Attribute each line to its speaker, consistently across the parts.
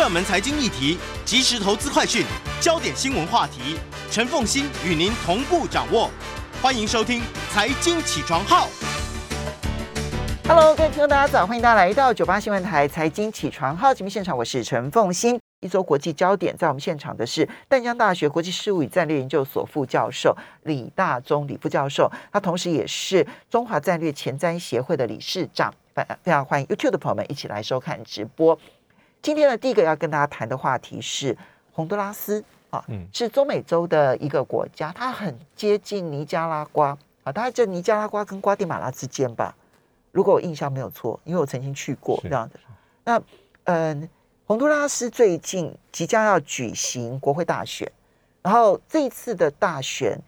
Speaker 1: 热门财经议题、即时投资快讯、焦点新闻话题，陈凤欣与您同步掌握。欢迎收听《财经起床号》。
Speaker 2: Hello，各位听众，大家早，欢迎大家来到九八新闻台财经起床号节目现场，我是陈凤欣。一周国际焦点，在我们现场的是淡江大学国际事务与战略研究所副教授李大忠李副教授，他同时也是中华战略前瞻协会的理事长。非非常欢迎 YouTube 的朋友们一起来收看直播。今天的，第一个要跟大家谈的话题是洪都拉斯啊，
Speaker 3: 嗯
Speaker 2: 是中美洲的一个国家，它很接近尼加拉瓜啊，大概在尼加拉瓜跟瓜地马拉之间吧。如果我印象没有错，因为我曾经去过这样的。那嗯，洪都拉斯最近即将要举行国会大选，然后这一次的大选，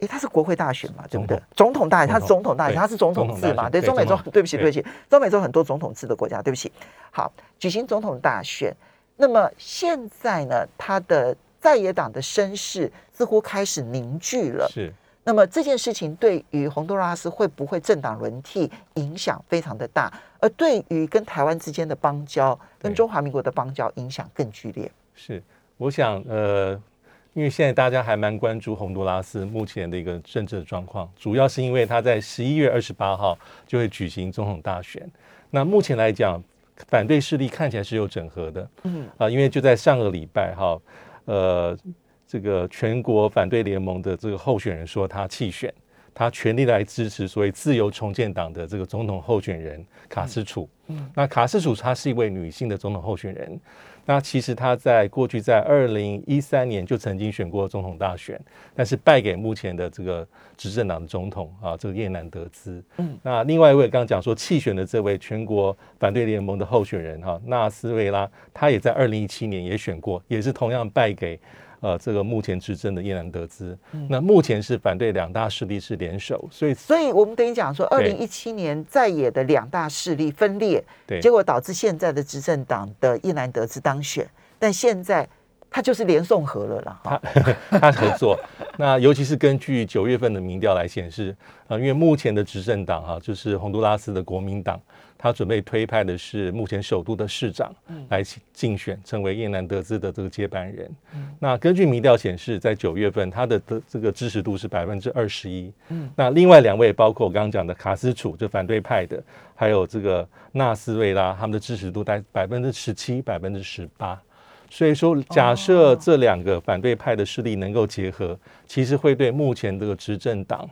Speaker 2: 诶，它是国会大选嘛，对不对？总统大选，它是总统大选，它是总统制嘛？对，中美洲 对不起，对
Speaker 3: 对
Speaker 2: 不起，中美洲很多总统制的国家，对不起。好，举行总统大选，那么现在呢，他的在野党的声势似乎开始凝聚了。
Speaker 3: 是
Speaker 2: 那么这件事情对于洪都拉斯会不会政党轮替影响非常的大，而对于跟台湾之间的邦交、跟中华民国的邦交影响更剧烈。
Speaker 3: 是，我想呃，因为现在大家还蛮关注洪都拉斯目前的一个政治的状况，主要是因为他在十一月二十八号就会举行总统大选。那目前来讲，反对势力看起来是有整合的，
Speaker 2: 嗯。
Speaker 3: 啊，因为就在上个礼拜哈，呃，这个全国反对联盟的这个候选人说他弃选，他全力来支持所谓自由重建党的这个总统候选人卡斯楚。
Speaker 2: 嗯。
Speaker 3: 那卡斯楚她是一位女性的总统候选人，那其实他在过去在二零一三年就曾经选过总统大选，但是败给目前的这个执政党的总统啊，这个叶南德兹。
Speaker 2: 嗯，
Speaker 3: 那另外一位刚刚讲说弃选的这位全国反对联盟的候选人哈、纳斯维拉，他也在二零一七年也选过，也是同样败给。呃，这个目前执政的叶南德兹，那目前是反对两大势力是联手，所以
Speaker 2: 所以我们等于讲说，二零一七年在野的两大势力分裂，
Speaker 3: 对
Speaker 2: 结果导致现在的执政党的伊兰德兹当选，但现在他就是连送和了啦。哈。
Speaker 3: 他合作。那尤其是根据九月份的民调来显示，呃，因为目前的执政党哈、就是洪都拉斯的国民党，他准备推派的是目前首都的市长来竞选，成为叶南德兹的这个接班人。那根据民调显示，在九月份他的的这个支持度是百分之二十一。
Speaker 2: 嗯
Speaker 3: 那另外两位包括我刚刚讲的卡斯楚，就反对派的，还有这个纳斯瑞拉，他们的支持度在百分之十七、百分之十八。所以说，假设这两个反对派的势力能够结合，其实会对目前这个执政党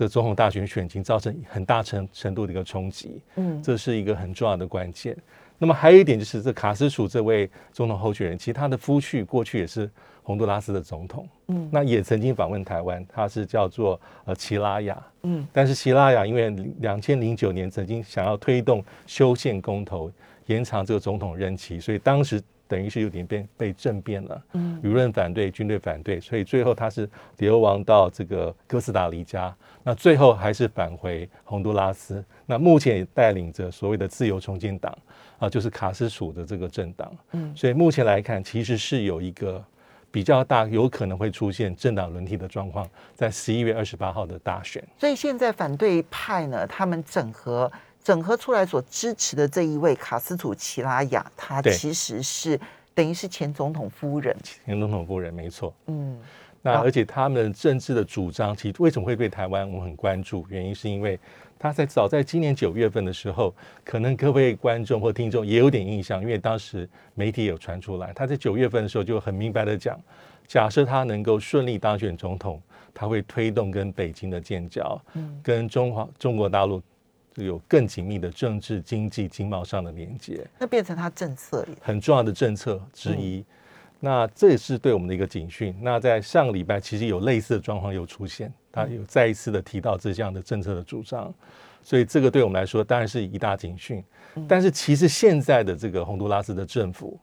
Speaker 3: 这个总统大选选情造成很大程程度的一个冲击，
Speaker 2: 嗯。
Speaker 3: 这是一个很重要的关键。那么还有一点就是，这卡斯楚这位总统候选人，其实他的夫婿过去也是洪都拉斯的总统，
Speaker 2: 嗯。
Speaker 3: 那也曾经访问台湾，他是叫做呃齐拉雅，
Speaker 2: 嗯。
Speaker 3: 但是齐拉雅因为两千零九年曾经想要推动修宪公投，延长这个总统任期，所以当时等于是有点被被政变了，
Speaker 2: 嗯
Speaker 3: 舆论反对，军队反对，所以最后他是流亡到这个哥斯达黎加，那最后还是返回洪都拉斯。那目前也带领着所谓的自由重建党啊，就是卡斯楚的这个政党。
Speaker 2: 嗯
Speaker 3: 所以目前来看，其实是有一个比较大，有可能会出现政党轮替的状况，在十一月二十八号的大选。
Speaker 2: 所以现在反对派呢，他们整合整合出来所支持的这一位卡斯楚奇拉雅，她其实是等于是前总统夫人。
Speaker 3: 前总统夫人没错。
Speaker 2: 嗯
Speaker 3: 那而且他们政治的主张，其实为什么会对台湾我们很关注？原因是因为他在早在今年九月份的时候，可能各位观众或听众也有点印象，因为当时媒体有传出来，他在九月份的时候就很明白的讲，假设他能够顺利当选总统，他会推动跟北京的建交，
Speaker 2: 嗯
Speaker 3: 跟中华中国大陆有更紧密的政治、经济、经贸上的连接。
Speaker 2: 那变成他政策里。
Speaker 3: 很重要的政策之一。那这也是对我们的一个警讯。那在上个礼拜，其实有类似的状况又出现，他有再一次的提到这项的政策的主张，所以这个对我们来说当然是一大警讯。但是其实现在的这个洪都拉斯的政府，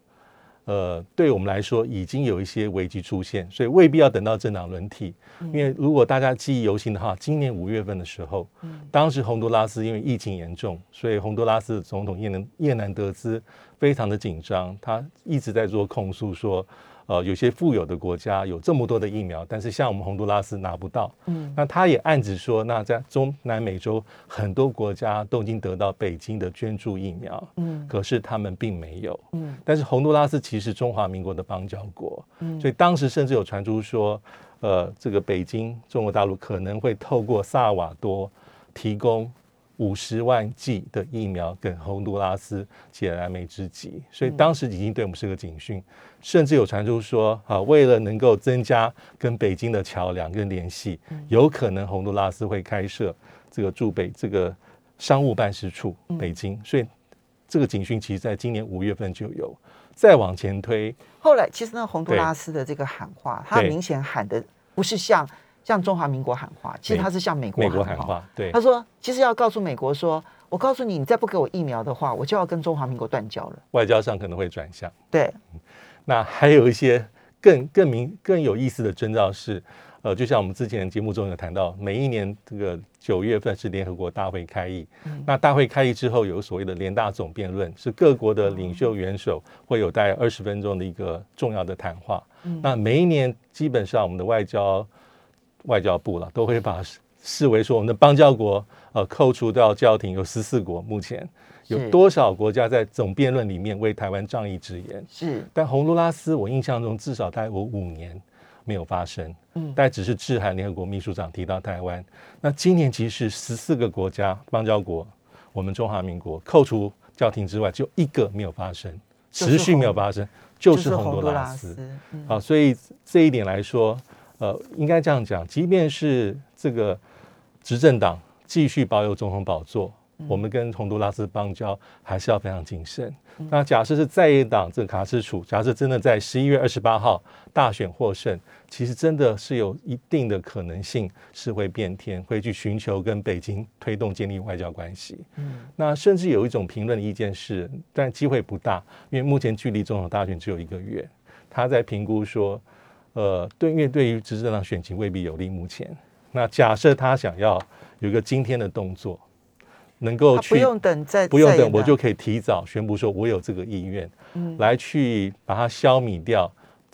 Speaker 3: 呃，对我们来说已经有一些危机出现，所以未必要等到政党轮替。因为如果大家记忆犹新的话，今年五月份的时候，当时洪都拉斯因为疫情严重，所以洪都拉斯的总统叶南叶南德兹非常的紧张，他一直在做控诉说，呃，有些富有的国家有这么多的疫苗，但是像我们洪都拉斯拿不到。嗯，那他也暗指说，那在中南美洲很多国家都已经得到北京的捐助疫苗。嗯，可是他们并没有。嗯，但是洪都拉斯其实中华民国的邦交国。嗯，所以当时甚至有传出说，呃，这个北京中国大陆可能会透过萨尔瓦多提供。五十万剂的疫苗跟洪都拉斯解燃眉之急，所以当时已经对我们是个警讯，甚至有传出说，啊，为了能够增加跟北京的桥梁跟联系，有可能洪都拉斯会开设这个驻北这个商务办事处，北京。所以这个警讯其实在今年五月份就有。再往前推，
Speaker 2: 后来其实那洪都拉斯的这个喊话，他明显喊的不是像。像中华民国喊话，其实他是向美国喊话。
Speaker 3: 对，
Speaker 2: 他说，其实要告诉美国说，我告诉你，你再不给我疫苗的话，我就要跟中华民国断交了。
Speaker 3: 外交上可能会转向。
Speaker 2: 对，
Speaker 3: 那还有一些更更明更有意思的征兆是，呃，就像我们之前节目中有谈到，每一年这个九月份是联合国大会开议，那大会开议之后有所谓的联大总辩论，是各国的领袖元首会有大概二十分钟的一个重要的谈话。那每一年基本上我们的外交。外交部了都会把视为说我们的邦交国，呃，扣除掉教廷有十四国，目前有多少国家在总辩论里面为台湾仗义直言？
Speaker 2: 是，
Speaker 3: 但洪都拉斯我印象中至少大概有五年没有发生，嗯，但只是致函联合国秘书长提到台湾。那今年其实十四个国家邦交国，我们中华民国扣除教廷之外，就一个没有发生，持续没有发生，就是洪都拉斯。好，所以这一点来说。呃，应该这样讲，即便是这个执政党继续保有总统宝座，我们跟洪都拉斯邦交还是要非常谨慎。那假设是在野党这个卡斯楚，假设真的在十一月二十八号大选获胜，其实真的是有一定的可能性是会变天，会去寻求跟北京推动建立外交关系。嗯，那甚至有一种评论的意见是，但机会不大，因为目前距离总统大选只有一个月，他在评估说。呃，对，因为对于执政党选情未必有利。目前，那假设他想要有一个今天的动作，能够去
Speaker 2: 不用等，再
Speaker 3: 不用等，我就可以提早宣布说我有这个意愿，嗯，来去把它消弭掉。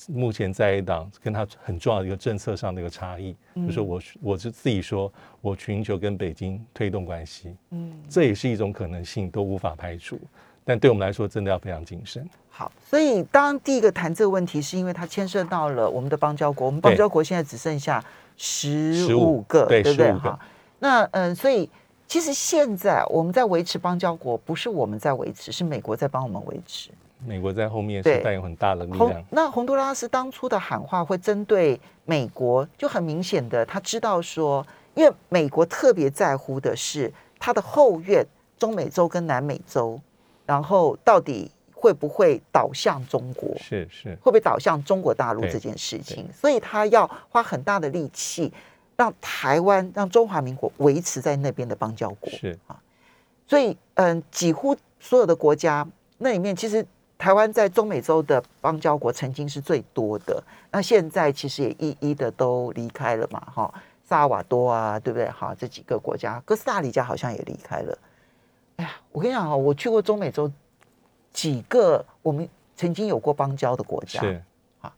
Speaker 3: 目前在野党跟他很重要的一个政策上的一个差异，就是我我是自己说我寻求跟北京推动关系，嗯，这也是一种可能性，都无法排除。但对我们来说，真的要非常谨慎。
Speaker 2: 好，所以当第一个谈这个问题，是因为它牵涉到了我们的邦交国。我们邦交国现在只剩下十五个，对不对？哈，那嗯，所以其实现在我们在维持邦交国，不是我们在维持，是美国在帮我们维持。
Speaker 3: 美国在后面是带有很大的力量。
Speaker 2: 那洪都拉斯当初的喊话会针对美国，就很明显的，他知道说，因为美国特别在乎的是他的后院，中美洲跟南美洲。然后到底会不会导向中国？
Speaker 3: 是是，
Speaker 2: 会不会导向中国大陆这件事情？所以他要花很大的力气，让台湾、让中华民国维持在那边的邦交国。
Speaker 3: 是啊，
Speaker 2: 所以嗯，几乎所有的国家那里面，其实台湾在中美洲的邦交国曾经是最多的。那现在其实也一一的都离开了嘛，哈，萨尔瓦多啊，对不对？哈，这几个国家，哥斯达黎加好像也离开了。哎呀，我跟你讲啊，我去过中美洲几个我们曾经有过邦交的国家，
Speaker 3: 是
Speaker 2: 啊。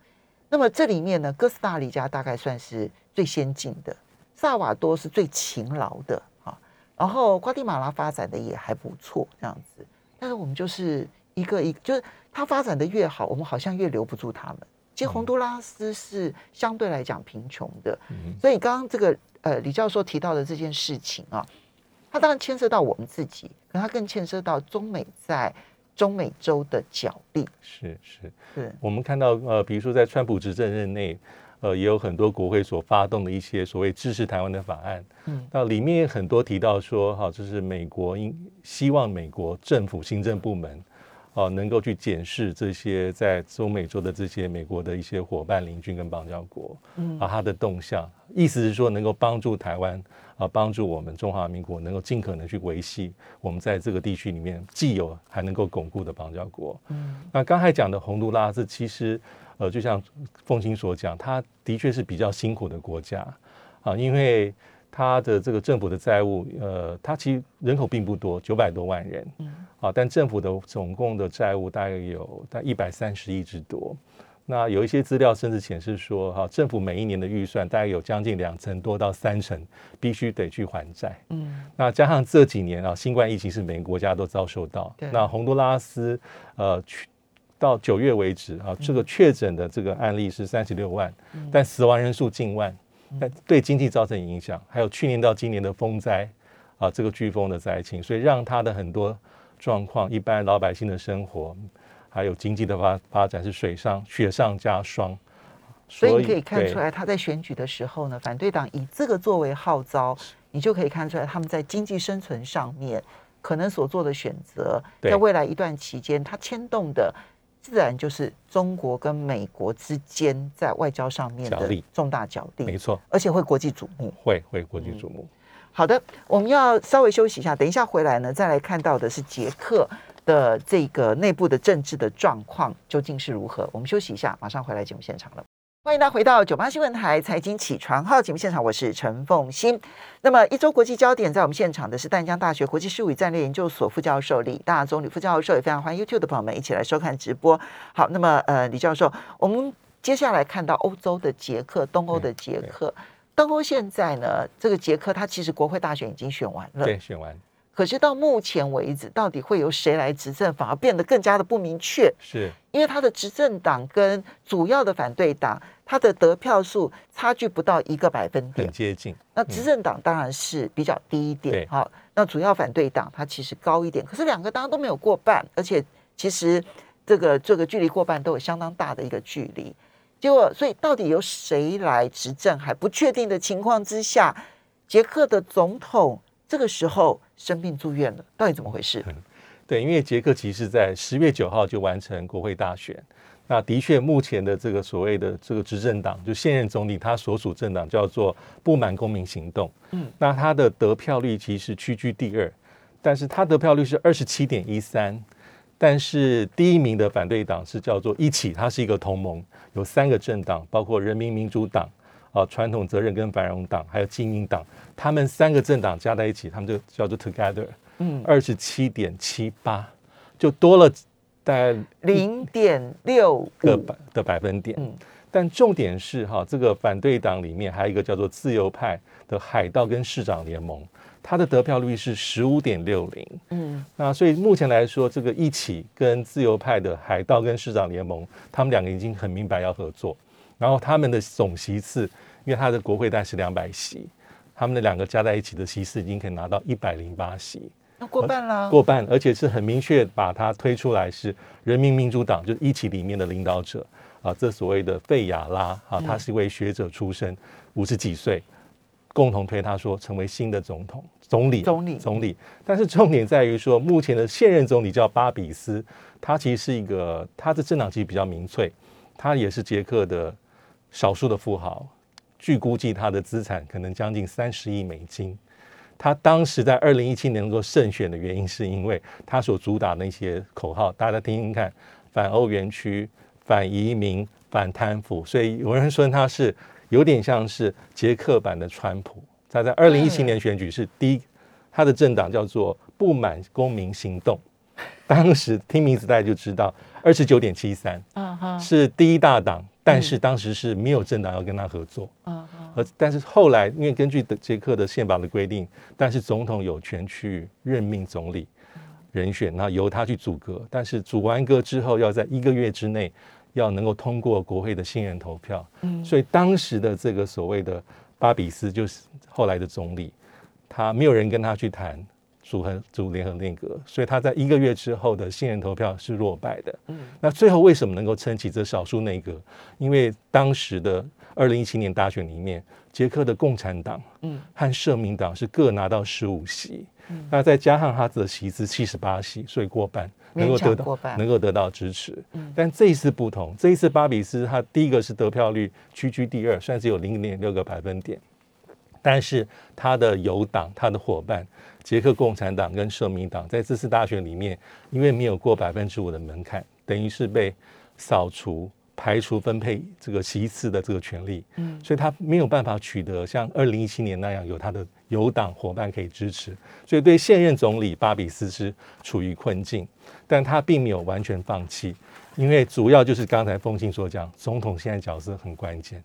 Speaker 2: 那么这里面呢，哥斯达黎加大概算是最先进的，萨瓦多是最勤劳的啊。然后瓜地马拉发展的也还不错，这样子。但是我们就是一个一，就是它发展的越好，我们好像越留不住他们。其实洪都拉斯是相对来讲贫穷的，所以刚刚这个呃李教授提到的这件事情啊。它当然牵涉到我们自己，可它更牵涉到中美在中美洲的角力。
Speaker 3: 是是是，我们看到呃，比如说在川普执政任内，呃，也有很多国会所发动的一些所谓支持台湾的法案。嗯，那里面很多提到说，哈，就是美国应希望美国政府行政部门哦，能够去检视这些在中美洲的这些美国的一些伙伴邻居跟邦交国，嗯，啊，它的动向，意思是说能够帮助台湾。啊，帮助我们中华民国能够尽可能去维系我们在这个地区里面既有还能够巩固的邦交国。嗯，那刚才讲的洪都拉斯，其实呃，就像凤青所讲，它的确是比较辛苦的国家啊，因为它的这个政府的债务，呃，它其实人口并不多，九百多万人，嗯，啊，但政府的总共的债务大概有大概一百三十亿之多。那有一些资料甚至显示说，哈，政府每一年的预算大概有将近两成多到三成必须得去还债。嗯，那加上这几年啊，新冠疫情是每个国家都遭受到。那洪都拉斯，呃，去到九月为止啊，这个确诊的这个案例是三十六万，但死亡人数近万，但对经济造成影响。还有去年到今年的风灾啊，这个飓风的灾情，所以让他的很多状况，一般老百姓的生活。还有经济的发发展是水上雪上加霜，
Speaker 2: 所以你可以看出来，他在选举的时候呢，反对党以这个作为号召，你就可以看出来他们在经济生存上面可能所做的选择，在未来一段期间，它牵动的自然就是中国跟美国之间在外交上面的重大角力，
Speaker 3: 没错，
Speaker 2: 而且会国际瞩目，
Speaker 3: 会会国际瞩目。
Speaker 2: 好的，我们要稍微休息一下，等一下回来呢，再来看到的是捷克。的这个内部的政治的状况究竟是如何？我们休息一下，马上回来节目现场了。欢迎大家回到九八新闻台财经起床号节目现场，我是陈凤欣。那么一周国际焦点，在我们现场的是淡江大学国际事务与战略研究所副教授李大宗李副教授，也非常欢迎 YouTube 的朋友们一起来收看直播。好，那么呃，李教授，我们接下来看到欧洲的捷克，东欧的捷克，东欧现在呢，这个捷克它其实国会大选已经选完了，
Speaker 3: 对，选完。
Speaker 2: 可是到目前为止，到底会由谁来执政，反而变得更加的不明确。
Speaker 3: 是，
Speaker 2: 因为他的执政党跟主要的反对党，他的得票数差距不到一个百分点，
Speaker 3: 很接近。
Speaker 2: 那执政党当然是比较低一点，好，那主要反对党它其实高一点。可是两个当然都没有过半，而且其实这个这个距离过半都有相当大的一个距离。结果，所以到底由谁来执政还不确定的情况之下，捷克的总统。这个时候生病住院了，到底怎么回事？
Speaker 3: 对，因为杰克其实在十月九号就完成国会大选。那的确，目前的这个所谓的这个执政党，就现任总理他所属政党叫做不满公民行动。嗯，那他的得票率其实屈居第二，但是他得票率是二十七点一三。但是第一名的反对党是叫做一起，它是一个同盟，有三个政党，包括人民民主党。啊，传统责任跟繁荣党还有精英党，他们三个政党加在一起，他们就叫做 Together，嗯，二十七点七八，就多了大概
Speaker 2: 零点六
Speaker 3: 个百的百分点。嗯，但重点是哈，这个反对党里面还有一个叫做自由派的海盗跟市长联盟，它的得票率是十五点六零。嗯，那所以目前来说，这个一起跟自由派的海盗跟市长联盟，他们两个已经很明白要合作。然后他们的总席次，因为他的国会大概是两百席，他们的两个加在一起的席次已经可以拿到一百零八席，
Speaker 2: 那过半了。
Speaker 3: 过半，而且是很明确把它推出来是人民民主党，就是一起里面的领导者啊，这所谓的费亚拉啊，他是一位学者出身，五十几岁，共同推他说成为新的总统、总理、
Speaker 2: 总理、
Speaker 3: 总理。但是重点在于说，目前的现任总理叫巴比斯，他其实是一个他的政党其实比较民粹，他也是捷克的。少数的富豪，据估计他的资产可能将近三十亿美金。他当时在二零一七年能够胜选的原因，是因为他所主打那些口号，大家听听看：反欧元区、反移民、反贪腐。所以有人说他是有点像是捷克版的川普。他在二零一七年选举是第一，他的政党叫做不满公民行动。当时听名字大家就知道，二十九点七三，是第一大党。但是当时是没有政党要跟他合作，啊，而但是后来因为根据的捷克的宪法的规定，但是总统有权去任命总理人选，那由他去组阁，但是组完阁之后要在一个月之内要能够通过国会的信任投票，嗯，所以当时的这个所谓的巴比斯就是后来的总理，他没有人跟他去谈。组合组联合内阁，所以他在一个月之后的信任投票是落败的。嗯，那最后为什么能够撑起这少数内阁？因为当时的二零一七年大选里面，捷克的共产党嗯和社民党是各拿到十五席，嗯，那再加上他的席次七十八席，所以过半
Speaker 2: 能够得到
Speaker 3: 能够得到支持。嗯，但这一次不同，这一次巴比斯他第一个是得票率屈居第二，算是有零点六个百分点，但是他的友党他的伙伴。捷克共产党跟社民党在这次大选里面，因为没有过百分之五的门槛，等于是被扫除、排除分配这个席次的这个权利，嗯，所以他没有办法取得像二零一七年那样有他的有党伙伴可以支持，所以对现任总理巴比斯是处于困境，但他并没有完全放弃，因为主要就是刚才风信所讲，总统现在角色很关键。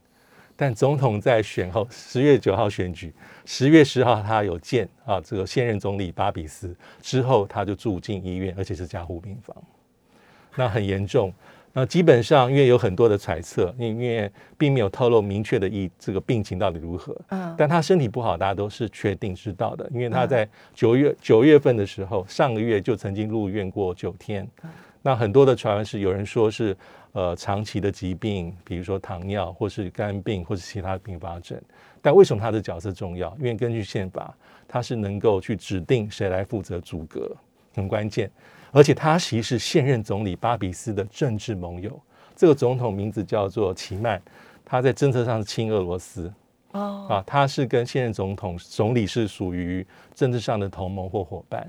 Speaker 3: 但总统在选后，十月九号选举，十月十号他有见啊，这个现任总理巴比斯之后，他就住进医院，而且是加护病房，那很严重。那基本上因为有很多的揣测，因为并没有透露明确的意这个病情到底如何。嗯，但他身体不好，大家都是确定知道的，因为他在九月九月份的时候，上个月就曾经入院过九天。那很多的传闻是有人说是。呃，长期的疾病，比如说糖尿或是肝病或是其他并发症，但为什么他的角色重要？因为根据宪法，他是能够去指定谁来负责阻隔，很关键。而且他其实是现任总理巴比斯的政治盟友，这个总统名字叫做奇曼，他在政策上是亲俄罗斯。哦，啊，他是跟现任总统总理是属于政治上的同盟或伙伴。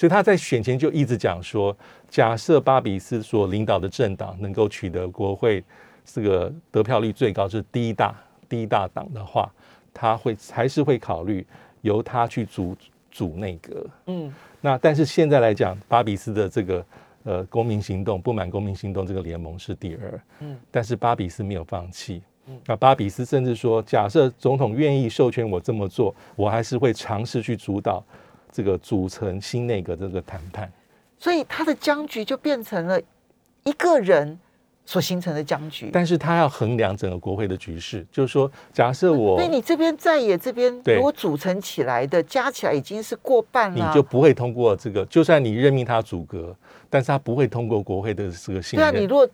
Speaker 3: 所以他在选前就一直讲说，假设巴比斯所领导的政党能够取得国会这个得票率最高，是第一大第一大党的话，他会还是会考虑由他去组组内阁。嗯，那但是现在来讲，巴比斯的这个呃公民行动不满公民行动这个联盟是第二。嗯，但是巴比斯没有放弃。那巴比斯甚至说，假设总统愿意授权我这么做，我还是会尝试去主导。这个组成新内阁这个谈判，
Speaker 2: 所以他的僵局就变成了一个人所形成的僵局。
Speaker 3: 但是他要衡量整个国会的局势，就是说，假设我，
Speaker 2: 所以你这边在野这边如果组成起来的加起来已经是过半
Speaker 3: 了，你就不会通过这个。就算你任命他阻隔，但是他不会通过国会的这个信任。
Speaker 2: 对啊，你如果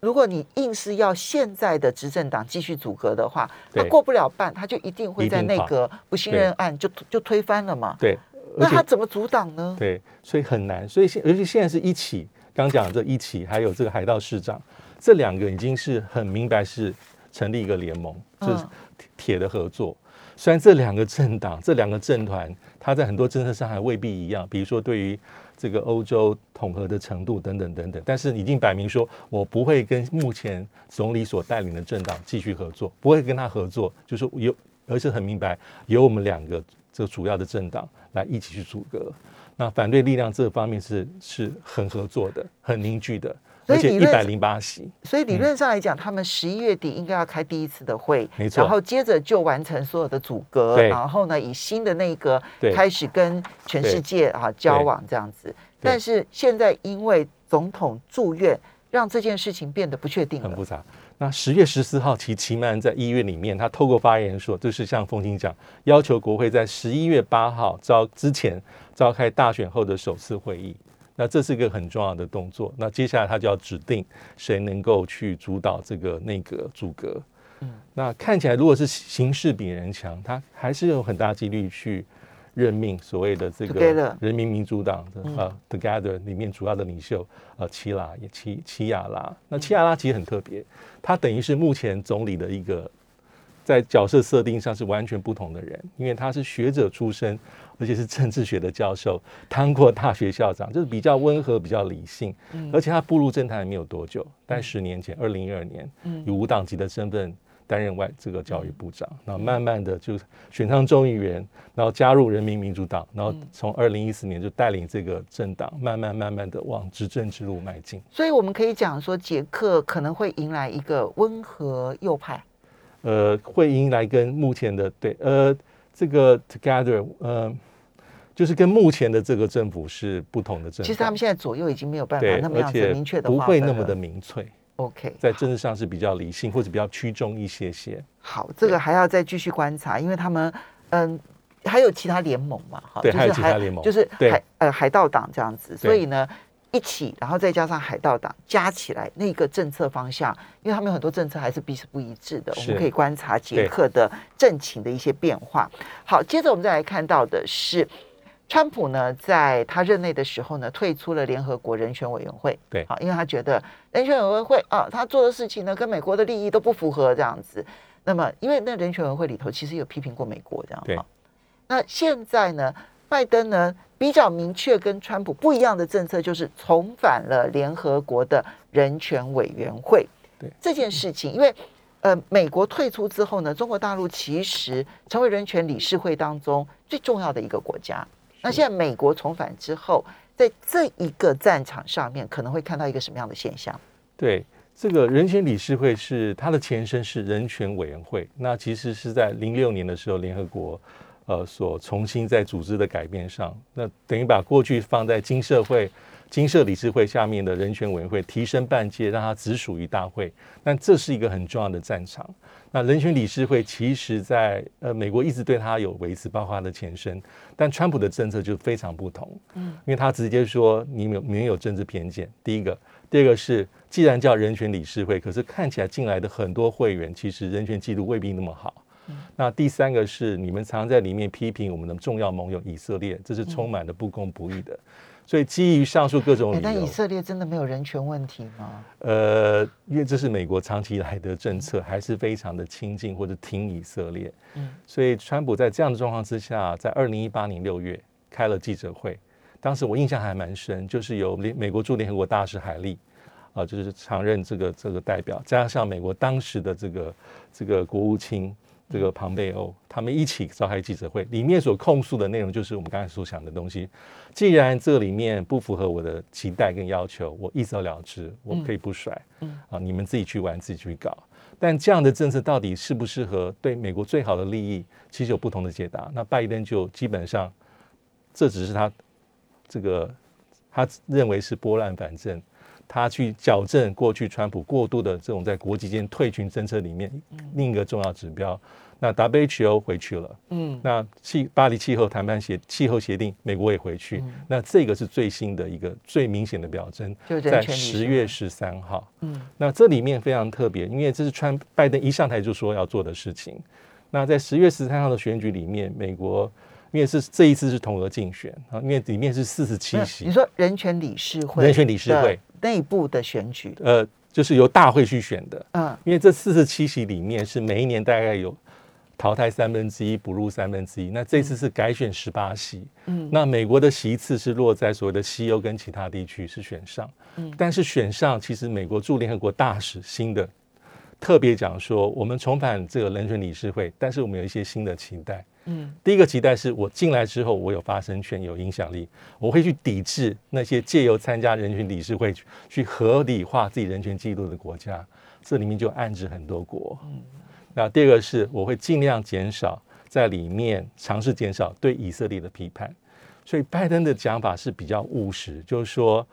Speaker 2: 如果你硬是要现在的执政党继续阻隔的话，他过不了半，他就一定会在内阁不信任案就就推翻了嘛。
Speaker 3: 对。
Speaker 2: 那他怎么阻挡呢？
Speaker 3: 对，所以很难。所以现，而且现在是一起，刚讲这一起，还有这个海盗市长，这两个已经是很明白是成立一个联盟，就是铁的合作。虽然这两个政党、这两个政团，他在很多政策上还未必一样，比如说对于这个欧洲统合的程度等等等等，但是已经摆明说，我不会跟目前总理所带领的政党继续合作，不会跟他合作，就是有，而是很明白，有我们两个。这主要的政党来一起去阻隔，那反对力量这方面是是很合作的、很凝聚的，而且一百零八席。
Speaker 2: 所以理论上来讲，他们十一月底应该要开第一次的会，
Speaker 3: 没错。
Speaker 2: 然后接着就完成所有的阻隔，然后呢，以新的那个开始跟全世界啊交往这样子。但是现在因为总统住院，让这件事情变得不确定，
Speaker 3: 很复杂。那十月十四号，其奇曼在医院里面，他透过发言人说，就是像风清讲，要求国会在十一月八号召之前召开大选后的首次会议。那这是一个很重要的动作。那接下来他就要指定谁能够去主导这个内阁组阁。嗯，那看起来如果是形势比人强，他还是有很大几率去。任命所谓的这个人民民主党的啊，Together 里面主要的领袖呃，齐拉也齐齐亚拉。那齐亚拉其实很特别，他等于是目前总理的一个在角色设定上是完全不同的人，因为他是学者出身，而且是政治学的教授，当过大学校长，就是比较温和、比较理性。而且他步入政坛没有多久，但十年前，二零一二年，以无党籍的身份。担任外这个教育部长，那慢慢的就选上众议员，然后加入人民民主党，然后从二零一四年就带领这个政党，慢慢慢慢的往执政之路迈进。
Speaker 2: 所以我们可以讲说，捷克可能会迎来一个温和右派，
Speaker 3: 呃，会迎来跟目前的对，呃，这个 Together，呃，就是跟目前的这个政府是不同的政府。
Speaker 2: 其实他们现在左右已经没有办法那么样子明确的，
Speaker 3: 不会那么的明确。
Speaker 2: OK，
Speaker 3: 在政治上是比较理性或者比较趋中一些些。
Speaker 2: 好，这个还要再继续观察，因为他们嗯还有其他联盟嘛，
Speaker 3: 哈，对，还有其他联盟，
Speaker 2: 就是海呃海盗党这样子，所以呢一起，然后再加上海盗党加起来那个政策方向，因为他们有很多政策还是彼此不一致的，我们可以观察捷克的政情的一些变化。好，接着我们再来看到的是。川普呢，在他任内的时候呢，退出了联合国人权委员会。
Speaker 3: 对，
Speaker 2: 啊，因为他觉得人权委员会啊，他做的事情呢，跟美国的利益都不符合这样子。那么，因为那人权委员会里头其实有批评过美国这样。
Speaker 3: 对。
Speaker 2: 那现在呢，拜登呢比较明确跟川普不一样的政策，就是重返了联合国的人权委员会。
Speaker 3: 对
Speaker 2: 这件事情，因为呃，美国退出之后呢，中国大陆其实成为人权理事会当中最重要的一个国家。那现在美国重返之后，在这一个战场上面，可能会看到一个什么样的现象？
Speaker 3: 对，这个人权理事会是它的前身是人权委员会，那其实是在零六年的时候，联合国呃所重新在组织的改变上，那等于把过去放在金社会。金社理事会下面的人权委员会提升半阶，让它只属于大会。但这是一个很重要的战场。那人权理事会其实，在呃美国一直对它有维持，包括它的前身。但川普的政策就非常不同，嗯，因为他直接说你没没有政治偏见。第一个，第二个是，既然叫人权理事会，可是看起来进来的很多会员其实人权记录未必那么好。那第三个是，你们常在里面批评我们的重要盟友以色列，这是充满了不公不义的。所以基于上述各种理由，
Speaker 2: 但以色列真的没有人权问题吗？
Speaker 3: 呃，因为这是美国长期以来的政策，还是非常的亲近或者挺以色列。嗯，所以川普在这样的状况之下，在二零一八年六月开了记者会，当时我印象还蛮深，就是由联美国驻联合国大使海利啊，就是常任这个这个代表，加上美国当时的这个这个国务卿。这个庞贝欧他们一起召开记者会，里面所控诉的内容就是我们刚才所想的东西。既然这里面不符合我的期待跟要求，我一走了之，我可以不甩。嗯啊，你们自己去玩，自己去搞。但这样的政策到底适不适合对美国最好的利益，其实有不同的解答。那拜登就基本上，这只是他这个他认为是拨乱反正。他去矫正过去川普过度的这种在国际间退群政策里面另一个重要指标。那 WHO 回去了，嗯，那气巴黎气候谈判协气候协定，美国也回去。那这个是最新的一个最明显的表征，在十月十三号。嗯，那这里面非常特别，因为这是川拜登一上台就说要做的事情。那在十月十三号的选举里面，美国因为是这一次是同额竞选啊，因为里面是四十七席。
Speaker 2: 你说人权理事会，
Speaker 3: 人权理事会。
Speaker 2: 内部的选举，
Speaker 3: 呃，就是由大会去选的，嗯，因为这四十七席里面是每一年大概有淘汰三分之一，补入三分之一，那这次是改选十八席，嗯，那美国的席次是落在所谓的西欧跟其他地区是选上，嗯，但是选上其实美国驻联合国大使新的特别讲说，我们重返这个人权理事会，但是我们有一些新的期待。嗯，第一个期待是我进来之后，我有发声权、有影响力，我会去抵制那些借由参加人权理事会去合理化自己人权记录的国家。这里面就暗指很多国。嗯，那第二个是我会尽量减少在里面尝试减少对以色列的批判。所以拜登的讲法是比较务实，就是说，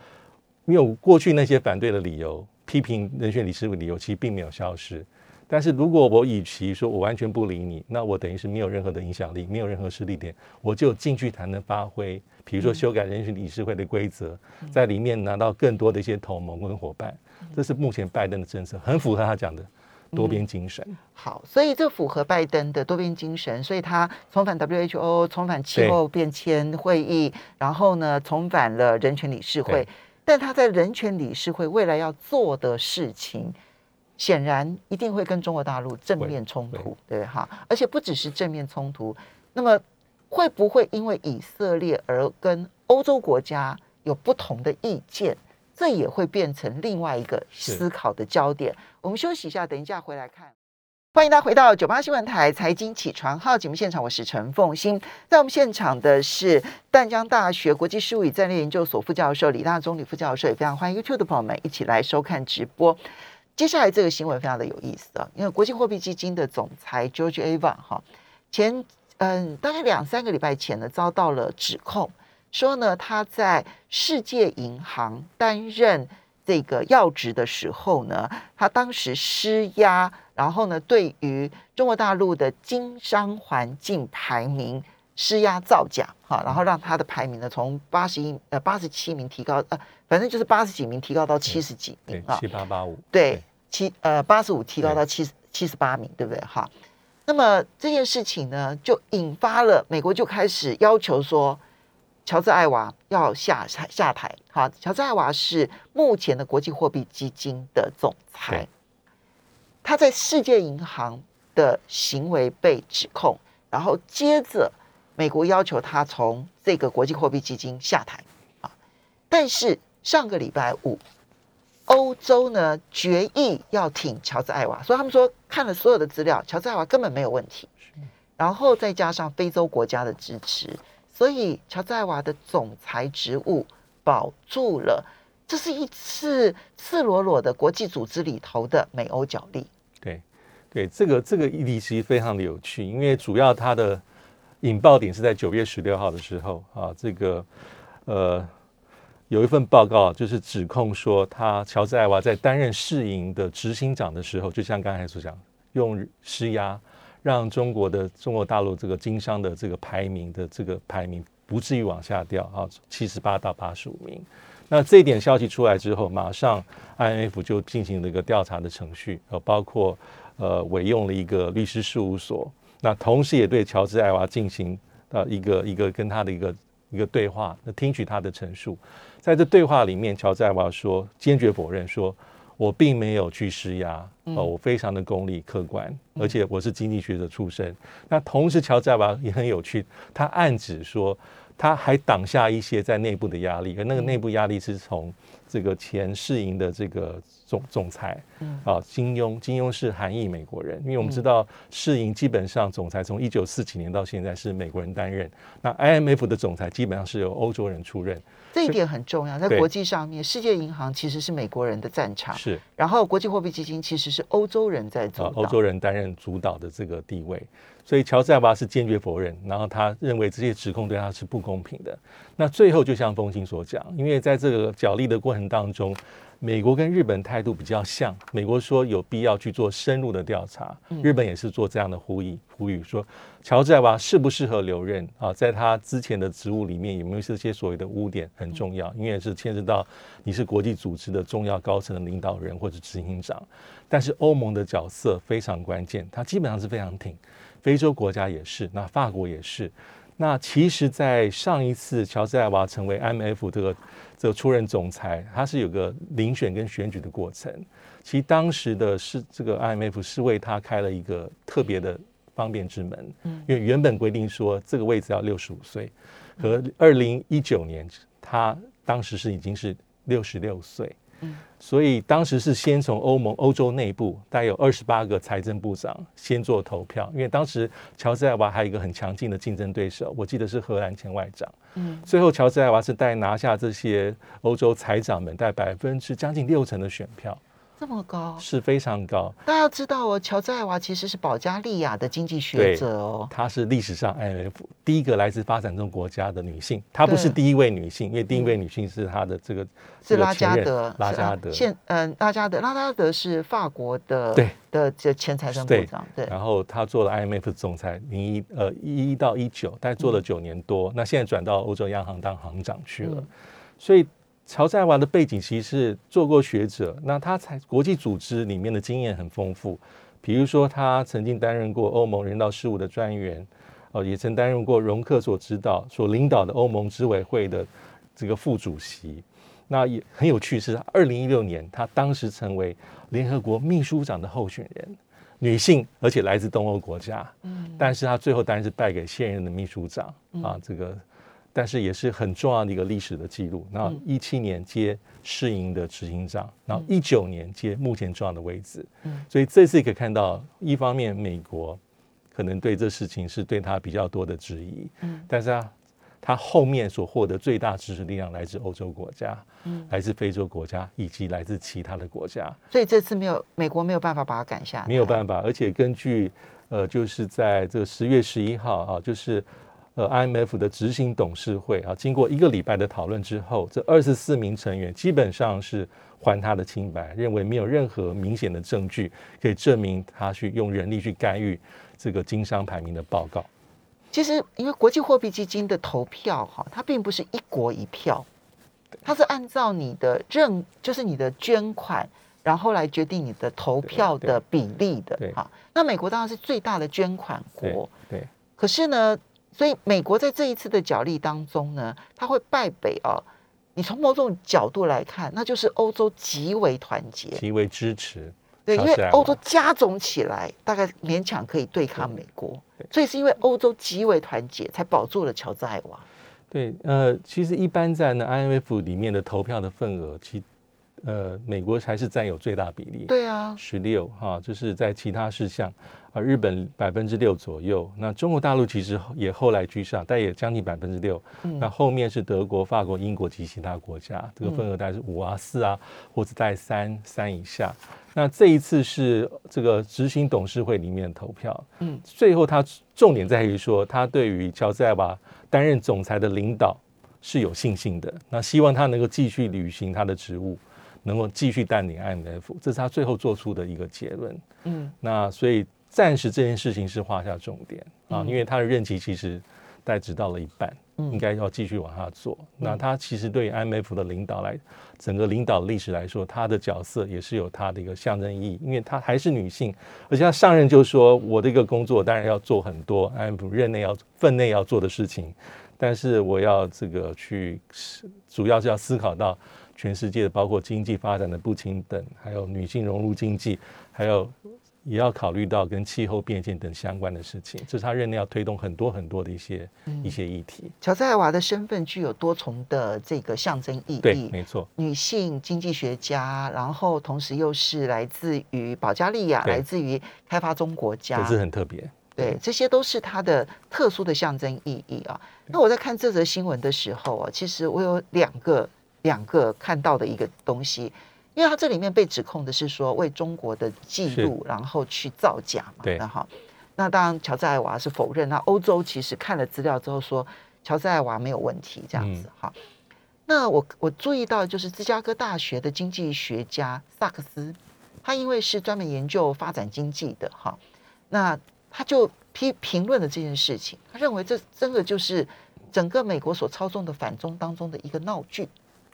Speaker 3: 没有过去那些反对的理由、批评人权理事会理由，其实并没有消失。但是如果我与其说我完全不理你，那我等于是没有任何的影响力，没有任何势力点，我就进去才能发挥。比如说修改人权理事会的规则，在里面拿到更多的一些同盟跟伙伴，这是目前拜登的政策，很符合他讲的多边精神。
Speaker 2: 好，所以这符合拜登的多边精神，所以他重返 WHO，重返气候变迁会议，然后呢，重返了人权理事会。但他在人权理事会未来要做的事情。显然一定会跟中国大陆正面冲突，对哈，而且不只是正面冲突，那么会不会因为以色列而跟欧洲国家有不同的意见？这也会变成另外一个思考的焦点。我们休息一下，等一下回来看。欢迎大家回到九八新闻台财经起床号节目现场，我是陈凤欣，在我们现场的是淡江大学国际事务与战略研究所副教授李大中李副教授，也非常欢迎 YouTube 的朋友们一起来收看直播。接下来这个新闻非常的有意思啊，因为国际货币基金的总裁 George a v a n 哈前嗯大概两三个礼拜前呢遭到了指控，说呢他在世界银行担任这个要职的时候呢，他当时施压，然后呢对于中国大陆的经商环境排名施压造假哈，然后让他的排名呢从八十一呃八十七名提高呃。反正就是八十几名提高到七十几名
Speaker 3: 啊，七八八五，
Speaker 2: 对，七呃八十五提高到七十七十八名，对不对？哈，那么这件事情呢，就引发了美国就开始要求说，乔治艾娃要下下台。哈，乔治艾娃是目前的国际货币基金的总裁，他在世界银行的行为被指控，然后接着美国要求他从这个国际货币基金下台啊，但是。上个礼拜五，欧洲呢决议要挺乔治艾娃，所以他们说看了所有的资料，乔治艾娃根本没有问题。然后再加上非洲国家的支持，所以乔治艾娃的总裁职务保住了。这是一次赤裸裸的国际组织里头的美欧角力。
Speaker 3: 对，对，这个这个议题其实非常的有趣，因为主要它的引爆点是在九月十六号的时候啊，这个呃。有一份报告，就是指控说，他乔治艾娃在担任世营的执行长的时候，就像刚才所讲，用施压让中国的中国大陆这个经商的这个排名的这个排名不至于往下掉啊，七十八到八十五名。那这一点消息出来之后，马上 IMF 就进行了一个调查的程序，呃，包括呃委用了一个律师事务所，那同时也对乔治艾娃进行呃一个一个跟他的一个一个对话，那听取他的陈述。在这对话里面，乔治艾娃说坚决否认，说我并没有去施压，哦，我非常的功利客观，而且我是经济学者出身。那同时，乔治艾娃也很有趣，他暗指说他还挡下一些在内部的压力，而那个内部压力是从这个前世银的这个总总裁，啊，金庸，金庸是韩裔美国人，因为我们知道世银基本上总裁从一九四几年到现在是美国人担任，那 IMF 的总裁基本上是由欧洲人出任。
Speaker 2: 这一点很重要，在国际上面，世界银行其实是美国人的战场，
Speaker 3: 是。
Speaker 2: 然后国际货币基金其实是欧洲人在主导，
Speaker 3: 欧洲人担任主导的这个地位，所以乔治亚巴是坚决否认，然后他认为这些指控对他是不公平的。那最后就像风清所讲，因为在这个角力的过程当中。美国跟日本态度比较像，美国说有必要去做深入的调查，日本也是做这样的呼吁，呼吁说乔治艾娃适不适合留任啊？在他之前的职务里面有没有这些所谓的污点很重要，因为是牵涉到你是国际组织的重要高层的领导人或者执行长。但是欧盟的角色非常关键，他基本上是非常挺，非洲国家也是，那法国也是。那其实，在上一次乔治艾娃成为 IMF 这个这个出任总裁，他是有个遴选跟选举的过程。其实当时的是这个 IMF 是为他开了一个特别的方便之门，嗯，因为原本规定说这个位置要六十五岁，和二零一九年他当时是已经是六十六岁。所以当时是先从欧盟欧洲内部，大概有二十八个财政部长先做投票，因为当时乔治艾娃还有一个很强劲的竞争对手，我记得是荷兰前外长。嗯，最后乔治艾娃是带拿下这些欧洲财长们带百分之将近六成的选票。
Speaker 2: 这么高
Speaker 3: 是非常高。
Speaker 2: 大家要知道哦，乔治艾娃其实是保加利亚的经济学者哦。
Speaker 3: 她是历史上 IMF 第一个来自发展中国家的女性。她不是第一位女性，因为第一位女性是她的这个
Speaker 2: 是拉加德。
Speaker 3: 拉加德
Speaker 2: 现嗯，拉加德拉加德是法国的
Speaker 3: 对
Speaker 2: 的这前财政部长。对。
Speaker 3: 然后她做了 IMF 总裁，零一呃一一到一九，大概做了九年多。那现在转到欧洲央行当行长去了，所以。乔治艾娃的背景其实是做过学者，那他在国际组织里面的经验很丰富。比如说，他曾经担任过欧盟人道事务的专员，哦，也曾担任过容克所指导、所领导的欧盟执委会的这个副主席。那也很有趣，是二零一六年，他当时成为联合国秘书长的候选人，女性，而且来自东欧国家。嗯，但是他最后当然是败给现任的秘书长啊，这个。但是也是很重要的一个历史的记录。那一七年接世营的执行长，然后一九年接目前重要的位置。嗯，所以这次可以看到，一方面美国可能对这事情是对他比较多的质疑。嗯，但是他他后面所获得最大支持力量来自欧洲国家，嗯，来自非洲国家以及来自其他的国家。
Speaker 2: 所以这次没有美国没有办法把他赶下，
Speaker 3: 没有办法。而且根据呃，就是在这个十月十一号啊，就是。呃，IMF 的执行董事会啊，经过一个礼拜的讨论之后，这二十四名成员基本上是还他的清白，认为没有任何明显的证据可以证明他去用人力去干预这个经商排名的报告。
Speaker 2: 其实，因为国际货币基金的投票哈，它并不是一国一票，它是按照你的认，就是你的捐款，然后来决定你的投票的比例的。哈，那美国当然是最大的捐款国。
Speaker 3: 对，
Speaker 2: 可是呢？所以美国在这一次的角力当中呢，他会败北啊。你从某种角度来看，那就是欧洲极为团结、
Speaker 3: 极为支持。
Speaker 2: 对，因为欧洲加总起来，大概勉强可以对抗美国。所以是因为欧洲极为团结，才保住了乔治艾娃。
Speaker 3: 对，呃，其实一般在呢 IMF 里面的投票的份额，其呃，美国还是占有最大比例，
Speaker 2: 对啊，
Speaker 3: 十六哈，就是在其他事项，啊，日本百分之六左右，那中国大陆其实也后来居上，但也将近百分之六，那后面是德国、法国、英国及其他国家，这个份额大概是五啊、四啊，或者在三三以下。那这一次是这个执行董事会里面投票，嗯，最后他重点在于说，他对于乔治艾娃担任总裁的领导是有信心的，那希望他能够继续履行他的职务，能够继续带领 IMF，这是他最后做出的一个结论，嗯，那所以暂时这件事情是画下重点啊，因为他的任期其实概只到了一半。应该要继续往下做。那他其实对 IMF 的领导来，整个领导历史来说，他的角色也是有他的一个象征意义，因为他还是女性，而且他上任就说，我的一个工作当然要做很多 IMF 任内要分内要做的事情，但是我要这个去，主要是要思考到全世界的，包括经济发展的不平等，还有女性融入经济，还有。也要考虑到跟气候变迁等相关的事情，这是他任内要推动很多很多的一些一些议题。
Speaker 2: 乔治艾娃的身份具有多重的这个象征意义，
Speaker 3: 对，没错，
Speaker 2: 女性经济学家，然后同时又是来自于保加利亚，来自于开发中国家，
Speaker 3: 这是很特别。
Speaker 2: 对，这些都是它的特殊的象征意义啊。那我在看这则新闻的时候啊，其实我有两个两个看到的一个东西。因为他这里面被指控的是说为中国的记录然后去造假嘛，
Speaker 3: 对，
Speaker 2: 哈，那当然乔治艾娃是否认。那欧洲其实看了资料之后说乔治艾娃没有问题，这样子哈。那我我注意到就是芝加哥大学的经济学家萨克斯，他因为是专门研究发展经济的哈，那他就批评论了这件事情，他认为这真的就是整个美国所操纵的反中当中的一个闹剧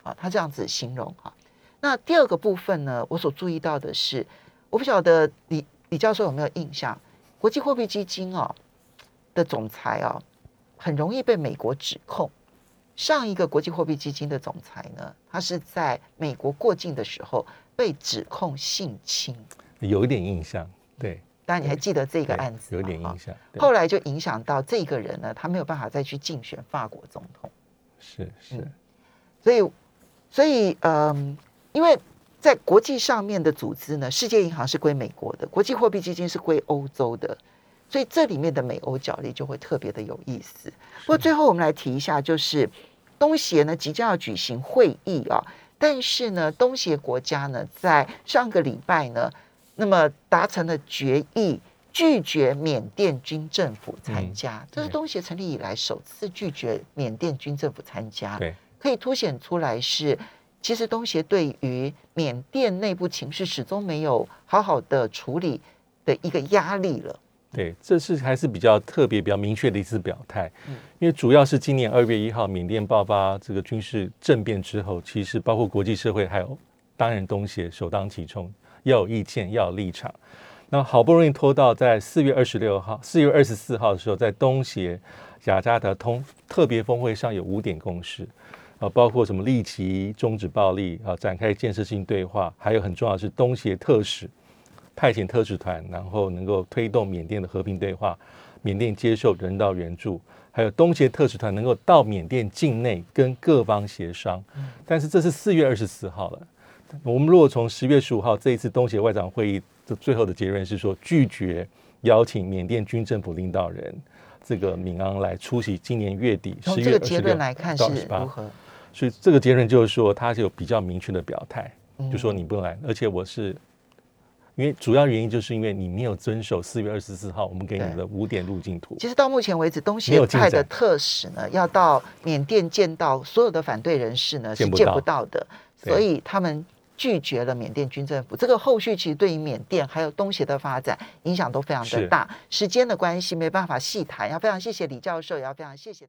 Speaker 2: 啊，他这样子形容哈。那第二个部分呢？我所注意到的是，我不晓得李李教授有没有印象，国际货币基金哦的总裁哦，很容易被美国指控。上一个国际货币基金的总裁呢，他是在美国过境的时候被指控性侵，
Speaker 3: 有一点印象。对，
Speaker 2: 当然你还记得这个案子？
Speaker 3: 有点印象。
Speaker 2: 后来就影响到这个人呢，他没有办法再去竞选法国总统。
Speaker 3: 是是，
Speaker 2: 所以所以嗯。因为在国际上面的组织呢，世界银行是归美国的，国际货币基金是归欧洲的，所以这里面的美欧角力就会特别的有意思。不过最后我们来提一下，就是东协呢即将要举行会议啊，但是呢，东协国家呢在上个礼拜呢，那么达成了决议，拒绝缅甸军政府参加，这是东协成立以来首次拒绝缅甸军政府参加，
Speaker 3: 对，
Speaker 2: 可以凸显出来是。其实东协对于缅甸内部情势始终没有好好的处理的一个压力了。
Speaker 3: 对，这是还是比较特别、比较明确的一次表态。嗯，因为主要是今年二月一号缅甸爆发这个军事政变之后，其实包括国际社会还有当然东协首当其冲，要有意见，要有立场。那好不容易拖到在四月二十六号、四月二十四号的时候，在东协雅加达通特别峰会上有五点共识。啊，包括什么立即终止暴力啊，展开建设性对话，还有很重要的是东协特使派遣特使团，然后能够推动缅甸的和平对话，缅甸接受人道援助，还有东协特使团能够到缅甸境内跟各方协商。但是这是四月二十四号了，我们如果从十月十五号这一次东协外长会议的最后的结论是说拒绝邀请缅甸军政府领导人这个敏昂来出席今年月底十月二十六到十八。所以这个结论就是说，他是有比较明确的表态，就说你不能来，而且我是因为主要原因就是因为你没有遵守四月二十四号我们给你的五点路径图。
Speaker 2: 其实到目前为止，东协派的特使呢，要到缅甸见到所有的反对人士呢是见不到的，所以他们拒绝了缅甸军政府。这个后续其实对于缅甸还有东协的发展影响都非常的大。时间的关系没办法细谈，要非常谢谢李教授，也要非常谢谢。